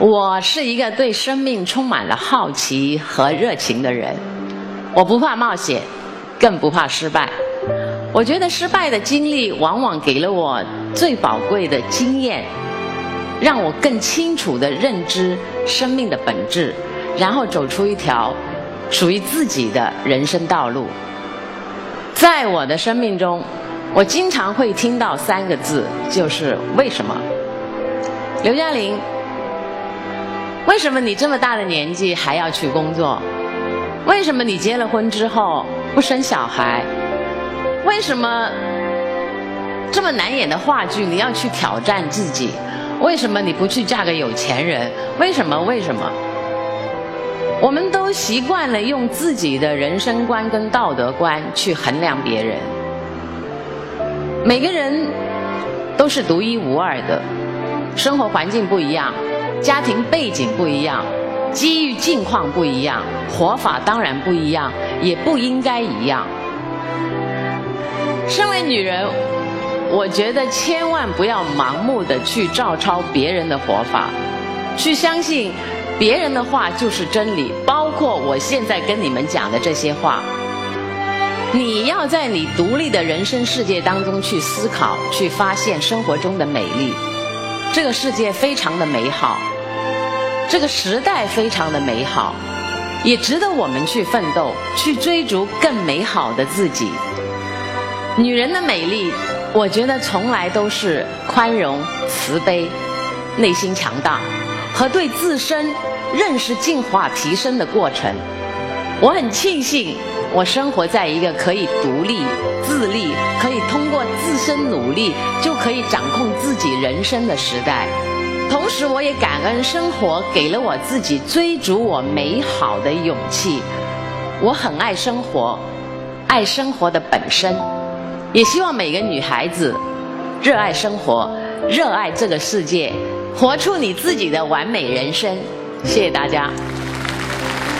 我是一个对生命充满了好奇和热情的人，我不怕冒险，更不怕失败。我觉得失败的经历往往给了我最宝贵的经验，让我更清楚地认知生命的本质，然后走出一条属于自己的人生道路。在我的生命中，我经常会听到三个字，就是“为什么”。刘嘉玲。为什么你这么大的年纪还要去工作？为什么你结了婚之后不生小孩？为什么这么难演的话剧你要去挑战自己？为什么你不去嫁个有钱人？为什么？为什么？我们都习惯了用自己的人生观跟道德观去衡量别人。每个人都是独一无二的，生活环境不一样。家庭背景不一样，机遇境况不一样，活法当然不一样，也不应该一样。身为女人，我觉得千万不要盲目的去照抄别人的活法，去相信别人的话就是真理，包括我现在跟你们讲的这些话。你要在你独立的人生世界当中去思考，去发现生活中的美丽。这个世界非常的美好，这个时代非常的美好，也值得我们去奋斗，去追逐更美好的自己。女人的美丽，我觉得从来都是宽容、慈悲、内心强大和对自身认识进化提升的过程。我很庆幸。我生活在一个可以独立、自立，可以通过自身努力就可以掌控自己人生的时代。同时，我也感恩生活给了我自己追逐我美好的勇气。我很爱生活，爱生活的本身，也希望每个女孩子热爱生活，热爱这个世界，活出你自己的完美人生。谢谢大家。